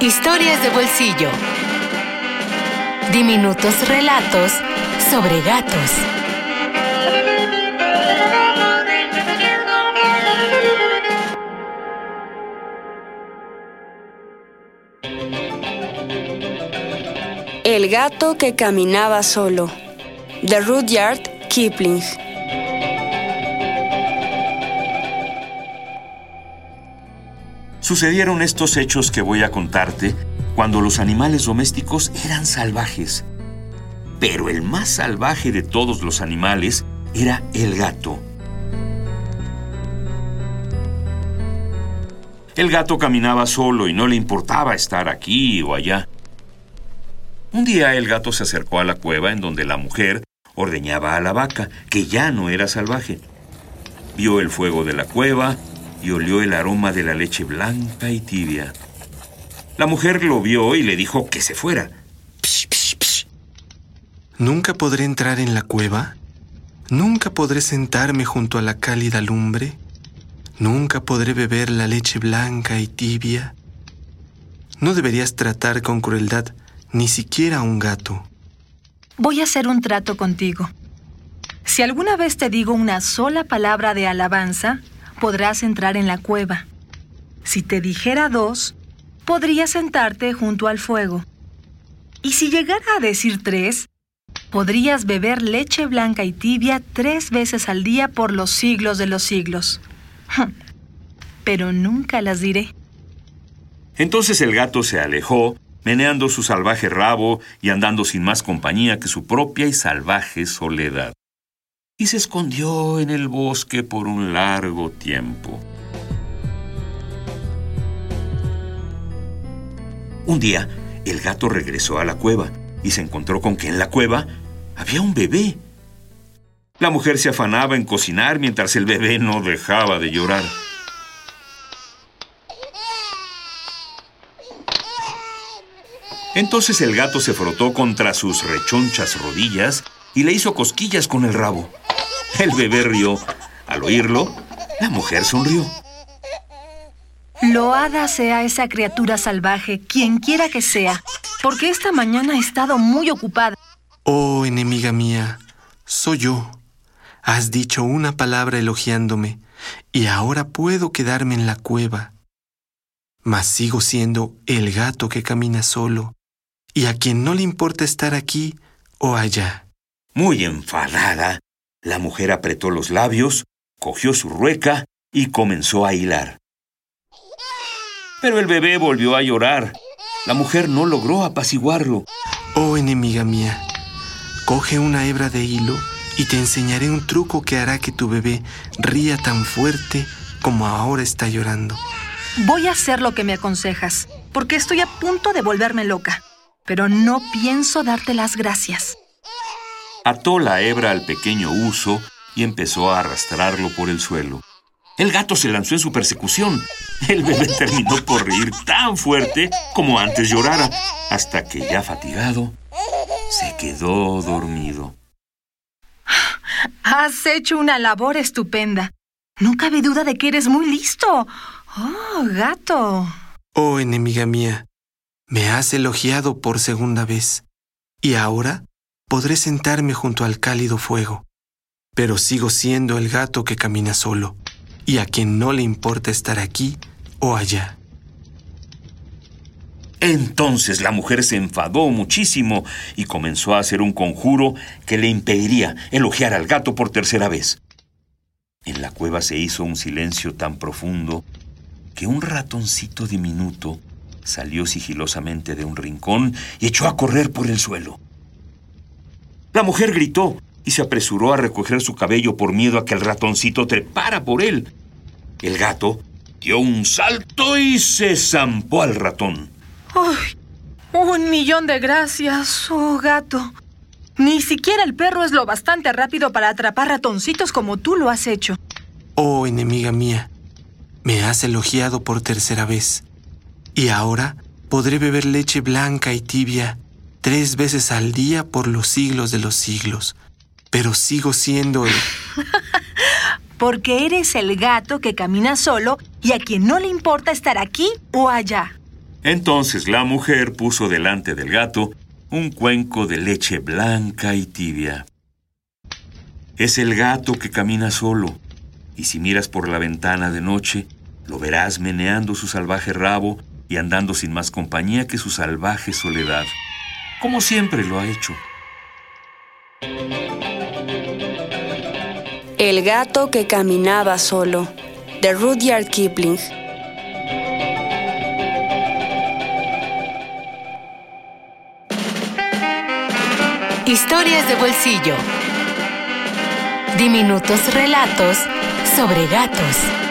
Historias de bolsillo. Diminutos relatos sobre gatos. El gato que caminaba solo. De Rudyard Kipling. Sucedieron estos hechos que voy a contarte cuando los animales domésticos eran salvajes. Pero el más salvaje de todos los animales era el gato. El gato caminaba solo y no le importaba estar aquí o allá. Un día el gato se acercó a la cueva en donde la mujer ordeñaba a la vaca, que ya no era salvaje. Vio el fuego de la cueva y olió el aroma de la leche blanca y tibia. La mujer lo vio y le dijo que se fuera. Psh, psh, psh. ¿Nunca podré entrar en la cueva? ¿Nunca podré sentarme junto a la cálida lumbre? ¿Nunca podré beber la leche blanca y tibia? No deberías tratar con crueldad ni siquiera a un gato. Voy a hacer un trato contigo. Si alguna vez te digo una sola palabra de alabanza, podrás entrar en la cueva. Si te dijera dos, podrías sentarte junto al fuego. Y si llegara a decir tres, podrías beber leche blanca y tibia tres veces al día por los siglos de los siglos. Pero nunca las diré. Entonces el gato se alejó meneando su salvaje rabo y andando sin más compañía que su propia y salvaje soledad. Y se escondió en el bosque por un largo tiempo. Un día, el gato regresó a la cueva y se encontró con que en la cueva había un bebé. La mujer se afanaba en cocinar mientras el bebé no dejaba de llorar. Entonces el gato se frotó contra sus rechonchas rodillas y le hizo cosquillas con el rabo. El bebé rió. Al oírlo, la mujer sonrió. Loada sea esa criatura salvaje, quien quiera que sea, porque esta mañana ha estado muy ocupada. Oh, enemiga mía, soy yo. Has dicho una palabra elogiándome, y ahora puedo quedarme en la cueva. Mas sigo siendo el gato que camina solo, y a quien no le importa estar aquí o allá. Muy enfadada, la mujer apretó los labios, cogió su rueca y comenzó a hilar. Pero el bebé volvió a llorar. La mujer no logró apaciguarlo. Oh, enemiga mía, coge una hebra de hilo y te enseñaré un truco que hará que tu bebé ría tan fuerte como ahora está llorando. Voy a hacer lo que me aconsejas, porque estoy a punto de volverme loca. Pero no pienso darte las gracias. Ató la hebra al pequeño uso y empezó a arrastrarlo por el suelo. El gato se lanzó en su persecución. El bebé terminó por reír tan fuerte como antes llorara, hasta que ya fatigado, se quedó dormido. Has hecho una labor estupenda. No cabe duda de que eres muy listo. Oh, gato. Oh, enemiga mía, me has elogiado por segunda vez, y ahora podré sentarme junto al cálido fuego. Pero sigo siendo el gato que camina solo, y a quien no le importa estar aquí o allá. Entonces la mujer se enfadó muchísimo y comenzó a hacer un conjuro que le impediría elogiar al gato por tercera vez. En la cueva se hizo un silencio tan profundo que un ratoncito diminuto salió sigilosamente de un rincón y echó a correr por el suelo. La mujer gritó y se apresuró a recoger su cabello por miedo a que el ratoncito trepara por él. El gato dio un salto y se zampó al ratón. ¡Ay! Un millón de gracias, oh gato. Ni siquiera el perro es lo bastante rápido para atrapar ratoncitos como tú lo has hecho. Oh, enemiga mía, me has elogiado por tercera vez. Y ahora podré beber leche blanca y tibia tres veces al día por los siglos de los siglos. Pero sigo siendo el... Porque eres el gato que camina solo y a quien no le importa estar aquí o allá. Entonces la mujer puso delante del gato un cuenco de leche blanca y tibia. Es el gato que camina solo, y si miras por la ventana de noche, lo verás meneando su salvaje rabo y andando sin más compañía que su salvaje soledad, como siempre lo ha hecho. El gato que caminaba solo, de Rudyard Kipling. Historias de bolsillo. Diminutos relatos sobre gatos.